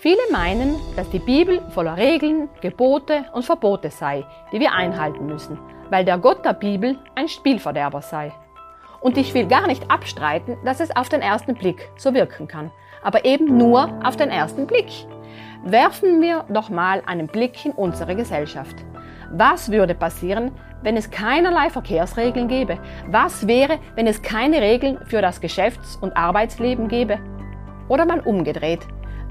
Viele meinen, dass die Bibel voller Regeln, Gebote und Verbote sei, die wir einhalten müssen, weil der Gott der Bibel ein Spielverderber sei. Und ich will gar nicht abstreiten, dass es auf den ersten Blick so wirken kann, aber eben nur auf den ersten Blick. Werfen wir doch mal einen Blick in unsere Gesellschaft. Was würde passieren, wenn es keinerlei Verkehrsregeln gäbe? Was wäre, wenn es keine Regeln für das Geschäfts- und Arbeitsleben gäbe? Oder mal umgedreht.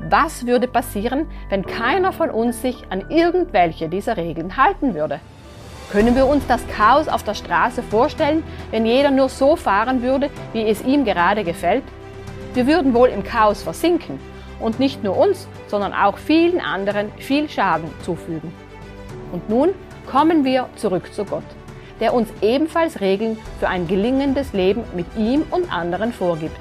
Was würde passieren, wenn keiner von uns sich an irgendwelche dieser Regeln halten würde? Können wir uns das Chaos auf der Straße vorstellen, wenn jeder nur so fahren würde, wie es ihm gerade gefällt? Wir würden wohl im Chaos versinken und nicht nur uns, sondern auch vielen anderen viel Schaden zufügen. Und nun kommen wir zurück zu Gott, der uns ebenfalls Regeln für ein gelingendes Leben mit ihm und anderen vorgibt.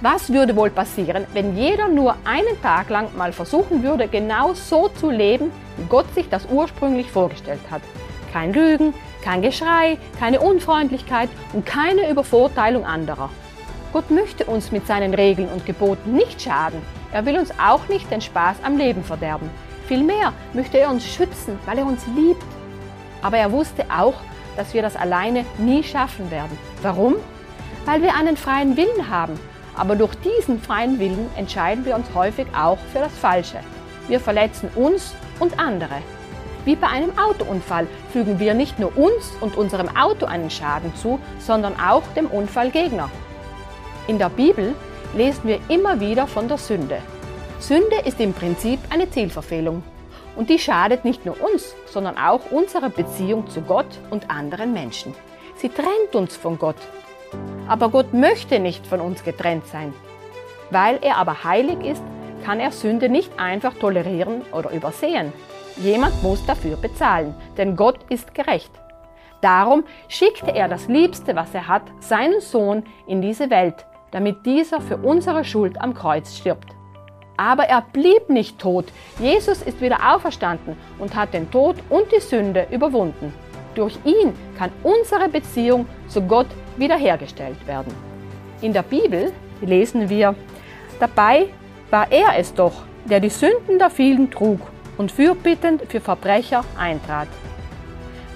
Was würde wohl passieren, wenn jeder nur einen Tag lang mal versuchen würde, genau so zu leben, wie Gott sich das ursprünglich vorgestellt hat? Kein Lügen, kein Geschrei, keine Unfreundlichkeit und keine Übervorteilung anderer. Gott möchte uns mit seinen Regeln und Geboten nicht schaden. Er will uns auch nicht den Spaß am Leben verderben. Vielmehr möchte er uns schützen, weil er uns liebt. Aber er wusste auch, dass wir das alleine nie schaffen werden. Warum? Weil wir einen freien Willen haben aber durch diesen freien Willen entscheiden wir uns häufig auch für das Falsche. Wir verletzen uns und andere. Wie bei einem Autounfall fügen wir nicht nur uns und unserem Auto einen Schaden zu, sondern auch dem Unfallgegner. In der Bibel lesen wir immer wieder von der Sünde. Sünde ist im Prinzip eine Zielverfehlung. Und die schadet nicht nur uns, sondern auch unserer Beziehung zu Gott und anderen Menschen. Sie trennt uns von Gott aber Gott möchte nicht von uns getrennt sein. Weil er aber heilig ist, kann er Sünde nicht einfach tolerieren oder übersehen. Jemand muss dafür bezahlen, denn Gott ist gerecht. Darum schickte er das Liebste, was er hat, seinen Sohn in diese Welt, damit dieser für unsere Schuld am Kreuz stirbt. Aber er blieb nicht tot. Jesus ist wieder auferstanden und hat den Tod und die Sünde überwunden. Durch ihn kann unsere Beziehung zu Gott wiederhergestellt werden. In der Bibel lesen wir, dabei war er es doch, der die Sünden der vielen trug und fürbittend für Verbrecher eintrat.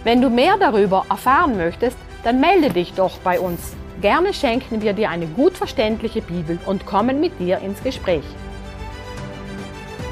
Wenn du mehr darüber erfahren möchtest, dann melde dich doch bei uns. Gerne schenken wir dir eine gut verständliche Bibel und kommen mit dir ins Gespräch.